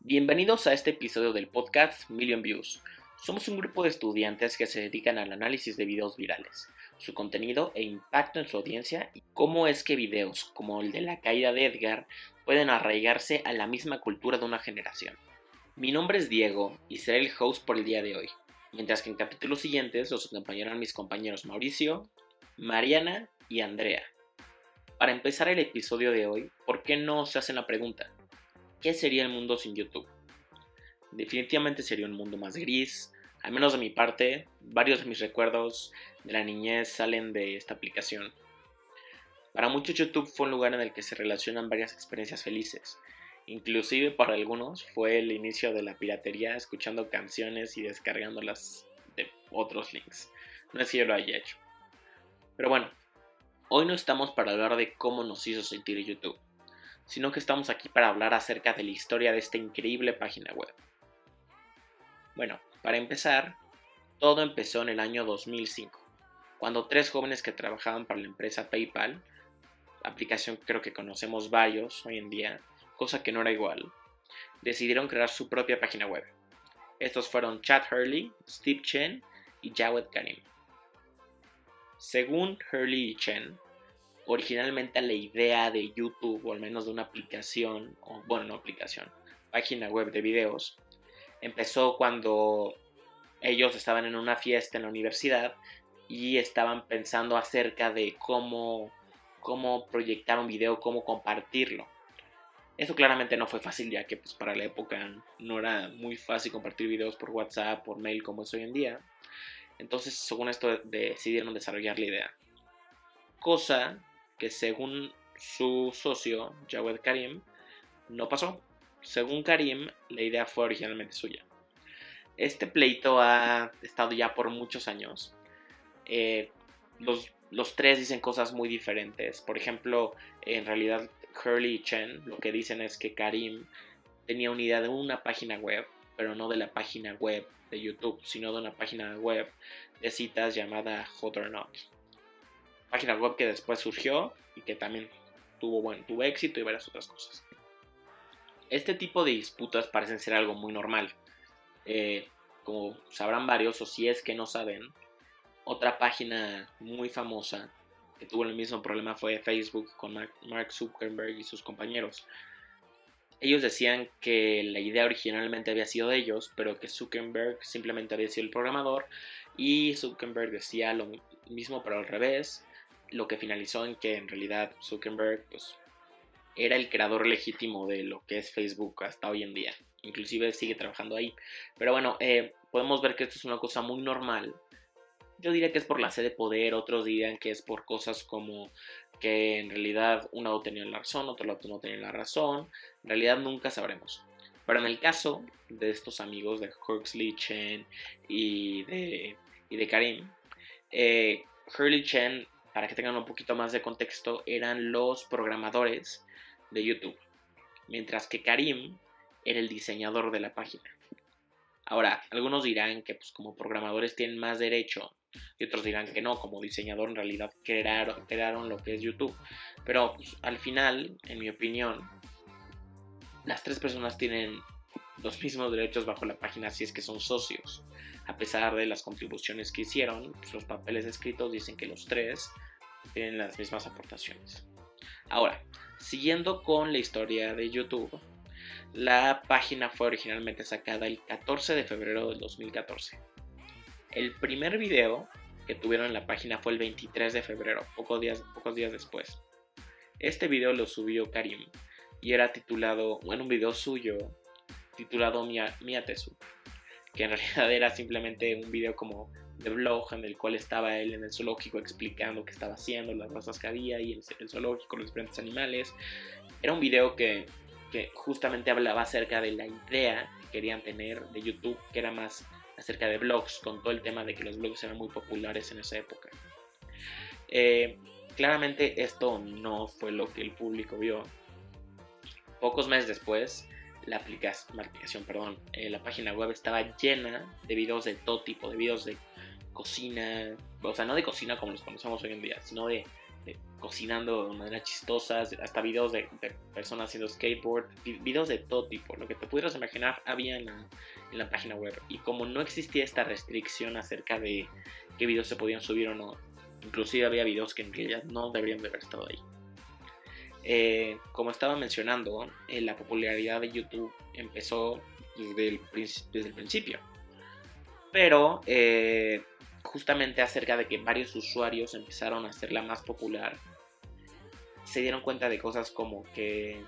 Bienvenidos a este episodio del podcast Million Views. Somos un grupo de estudiantes que se dedican al análisis de videos virales, su contenido e impacto en su audiencia y cómo es que videos como el de la caída de Edgar pueden arraigarse a la misma cultura de una generación. Mi nombre es Diego y seré el host por el día de hoy, mientras que en capítulos siguientes los acompañarán mis compañeros Mauricio, Mariana y Andrea. Para empezar el episodio de hoy, ¿por qué no se hacen la pregunta? ¿qué sería el mundo sin YouTube? Definitivamente sería un mundo más gris, al menos de mi parte, varios de mis recuerdos de la niñez salen de esta aplicación. Para muchos YouTube fue un lugar en el que se relacionan varias experiencias felices. Inclusive para algunos fue el inicio de la piratería escuchando canciones y descargándolas de otros links. No es que yo lo haya hecho. Pero bueno, hoy no estamos para hablar de cómo nos hizo sentir YouTube sino que estamos aquí para hablar acerca de la historia de esta increíble página web. Bueno, para empezar, todo empezó en el año 2005, cuando tres jóvenes que trabajaban para la empresa PayPal, aplicación que creo que conocemos varios hoy en día, cosa que no era igual, decidieron crear su propia página web. Estos fueron Chad Hurley, Steve Chen y Jawed Karim. Según Hurley y Chen, originalmente la idea de YouTube, o al menos de una aplicación, o bueno, no aplicación, página web de videos, empezó cuando ellos estaban en una fiesta en la universidad y estaban pensando acerca de cómo, cómo proyectar un video, cómo compartirlo. Eso claramente no fue fácil ya que pues, para la época no era muy fácil compartir videos por WhatsApp, por mail como es hoy en día. Entonces, según esto, decidieron desarrollar la idea. Cosa que según su socio, Jawed Karim, no pasó. Según Karim, la idea fue originalmente suya. Este pleito ha estado ya por muchos años. Eh, los, los, tres dicen cosas muy diferentes. Por ejemplo, en realidad Hurley y Chen lo que dicen es que Karim tenía una idea de una página web, pero no de la página web de YouTube, sino de una página web de citas llamada Hot or Not página web que después surgió y que también tuvo, bueno, tuvo éxito y varias otras cosas. Este tipo de disputas parecen ser algo muy normal. Eh, como sabrán varios, o si es que no saben, otra página muy famosa que tuvo el mismo problema fue Facebook con Mark Zuckerberg y sus compañeros. Ellos decían que la idea originalmente había sido de ellos, pero que Zuckerberg simplemente había sido el programador y Zuckerberg decía lo mismo pero al revés lo que finalizó en que en realidad Zuckerberg pues, era el creador legítimo de lo que es Facebook hasta hoy en día. Inclusive sigue trabajando ahí. Pero bueno, eh, podemos ver que esto es una cosa muy normal. Yo diría que es por la sed de poder, otros dirían que es por cosas como que en realidad uno lado tenía la razón, otro lado no tenía la razón. En realidad nunca sabremos. Pero en el caso de estos amigos de Huxley Chen y de, y de Karim, eh, Hurley Chen para que tengan un poquito más de contexto, eran los programadores de YouTube, mientras que Karim era el diseñador de la página. Ahora, algunos dirán que pues, como programadores tienen más derecho y otros dirán que no, como diseñador en realidad crearon, lo que es YouTube. Pero pues, al final, en mi opinión, las tres personas tienen los mismos derechos bajo la página si es que son socios. A pesar de las contribuciones que hicieron, pues, los papeles escritos dicen que los tres tienen las mismas aportaciones. Ahora, siguiendo con la historia de YouTube, la página fue originalmente sacada el 14 de febrero del 2014. El primer video que tuvieron en la página fue el 23 de febrero, pocos días, pocos días después. Este video lo subió Karim y era titulado, bueno, un video suyo titulado Mia, Tesu, que en realidad era simplemente un video como de blog en el cual estaba él en el zoológico explicando qué estaba haciendo, las razas que había y el, el zoológico, los diferentes animales. Era un video que, que justamente hablaba acerca de la idea que querían tener de YouTube, que era más acerca de blogs, con todo el tema de que los blogs eran muy populares en esa época. Eh, claramente esto no fue lo que el público vio. Pocos meses después, la aplicación, aplicación, perdón, eh, la página web estaba llena de videos de todo tipo, de videos de cocina, o sea, no de cocina como los conocemos hoy en día, sino de, cocinando de manera chistosa, hasta videos de, personas haciendo skateboard, videos de todo tipo, lo que te pudieras imaginar había en la, página web. Y como no existía esta restricción acerca de qué videos se podían subir o no, inclusive había videos que en realidad no deberían de haber estado ahí. Eh, como estaba mencionando, eh, la popularidad de YouTube empezó desde el, desde el principio. Pero eh, justamente acerca de que varios usuarios empezaron a hacerla más popular, se dieron cuenta de cosas como que,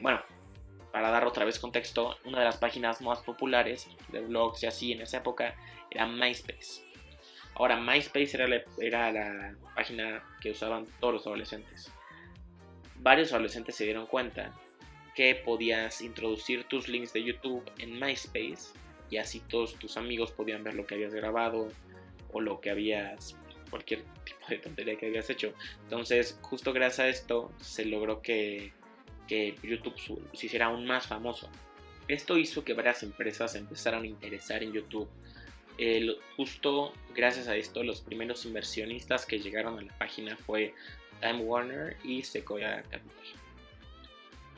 bueno, para dar otra vez contexto, una de las páginas más populares de blogs y así en esa época era MySpace. Ahora, MySpace era era la página que usaban todos los adolescentes varios adolescentes se dieron cuenta que podías introducir tus links de YouTube en MySpace y así todos tus amigos podían ver lo que habías grabado o lo que habías, cualquier tipo de tontería que habías hecho. Entonces, justo gracias a esto se logró que, YouTube se hiciera aún más famoso. Esto hizo que varias empresas empezaran a interesar en YouTube. justo gracias a esto, los primeros inversionistas que llegaron a la página fue Time Warner y Sequoia Capital.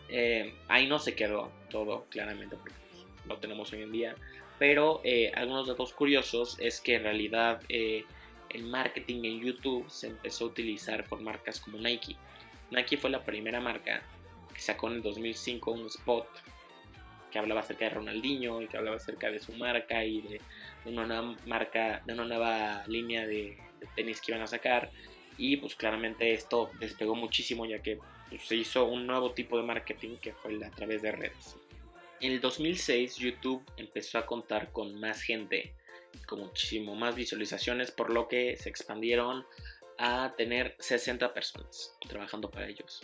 Eh, ahí no se quedó todo, claramente, porque lo tenemos hoy en día. Pero eh, algunos datos curiosos es que en realidad eh, el marketing en YouTube se empezó a utilizar por marcas como Nike. Nike fue la primera marca que sacó en el 2005 un spot que hablaba acerca de Ronaldinho y que hablaba acerca de su marca y de, una nueva marca, de una nueva línea de tenis que iban a sacar y pues claramente esto despegó muchísimo ya que pues, se hizo un nuevo tipo de marketing que fue a través de redes. En el 2006 YouTube empezó a contar con más gente, con muchísimo más visualizaciones, por lo que se expandieron a tener 60 personas trabajando para ellos.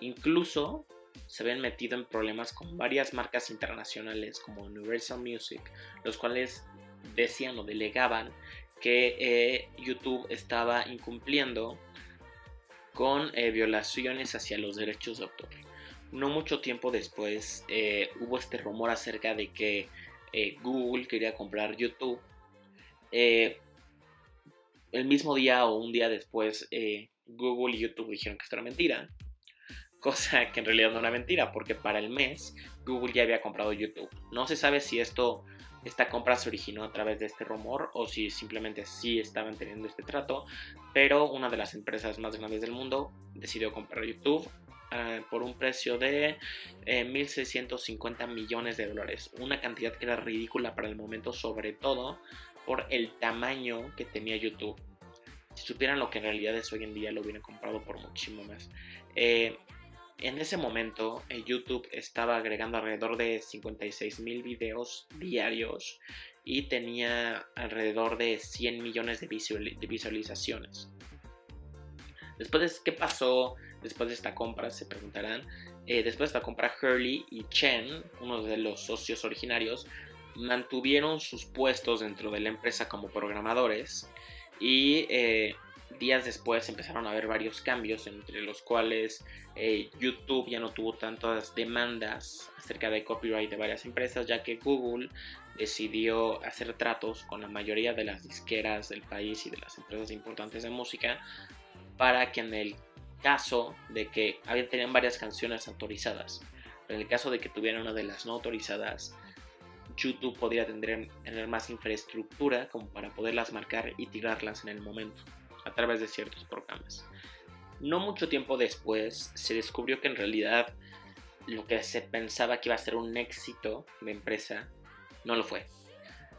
Incluso se habían metido en problemas con varias marcas internacionales como Universal Music, los cuales decían o delegaban que eh, YouTube estaba incumpliendo con eh, violaciones hacia los derechos de autor. No mucho tiempo después eh, hubo este rumor acerca de que Google quería comprar YouTube. el mismo día o un día después Google y YouTube dijeron que esto era mentira. Cosa que en realidad no era mentira porque para el mes Google ya había comprado YouTube. No se sabe si esto esta compra se originó a través de este rumor o si simplemente sí estaban teniendo este trato, pero una de las empresas más grandes del mundo decidió comprar YouTube eh, por un precio de 1.650 eh, millones de dólares, una cantidad que era ridícula para el momento, sobre todo por el tamaño que tenía YouTube. Si supieran lo que en realidad es hoy en día, lo hubieran comprado por muchísimo más. Eh, en ese momento, eh, YouTube estaba agregando alrededor de 56 mil videos diarios y tenía alrededor de 100 millones de, visualizaciones. Después de qué pasó después de esta compra, se preguntarán. Eh, después de esta compra, Hurley y Chen, uno de los socios originarios, mantuvieron sus puestos dentro de la empresa como programadores y eh, días después empezaron a haber varios cambios, entre los cuales eh, YouTube ya no tuvo tantas demandas acerca de copyright de varias empresas, ya que Google decidió hacer tratos con la mayoría de las disqueras del país y de las empresas importantes de música para que en el caso de que habían tenían varias canciones autorizadas, en el caso de que tuvieran una de las no autorizadas, YouTube podría tener, tener más infraestructura como para poderlas marcar y tirarlas en el momento a través de ciertos programas. No mucho tiempo después se descubrió que en realidad lo que se pensaba que iba a ser un éxito de empresa no lo fue.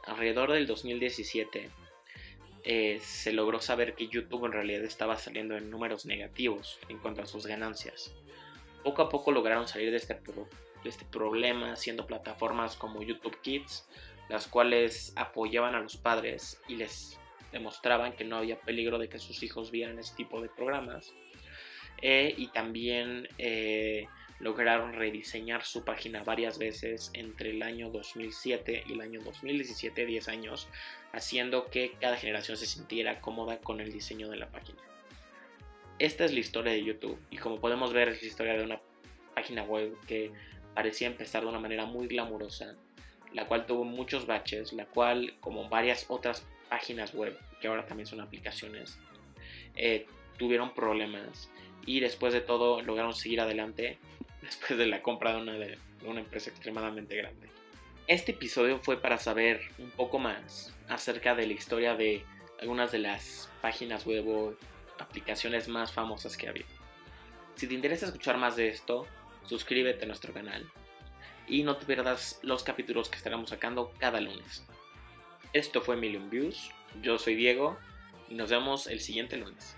Alrededor del 2017 eh, se logró saber que YouTube en realidad estaba saliendo en números negativos en cuanto a sus ganancias. Poco a poco lograron salir de este, de este problema haciendo plataformas como YouTube Kids, las cuales apoyaban a los padres y les demostraban que no había peligro de que sus hijos vieran ese tipo de programas. Eh, y también eh, lograron rediseñar su página varias veces entre el año 2007 y el año 2017, 10 años, haciendo que cada generación se sintiera cómoda con el diseño de la página. Esta es la historia de YouTube y como podemos ver es la historia de una página web que parecía empezar de una manera muy glamurosa, la cual tuvo muchos baches, la cual, como varias otras páginas web, que ahora también son aplicaciones, eh, tuvieron problemas y después de todo lograron seguir adelante después de la compra de una, de una empresa extremadamente grande. Este episodio fue para saber un poco más acerca de la historia de algunas de las páginas web o aplicaciones más famosas que ha habido. Si te interesa escuchar más de esto, suscríbete a nuestro canal y no te pierdas los capítulos que estaremos sacando cada lunes. Esto fue Million Views, yo soy Diego y nos vemos el siguiente lunes.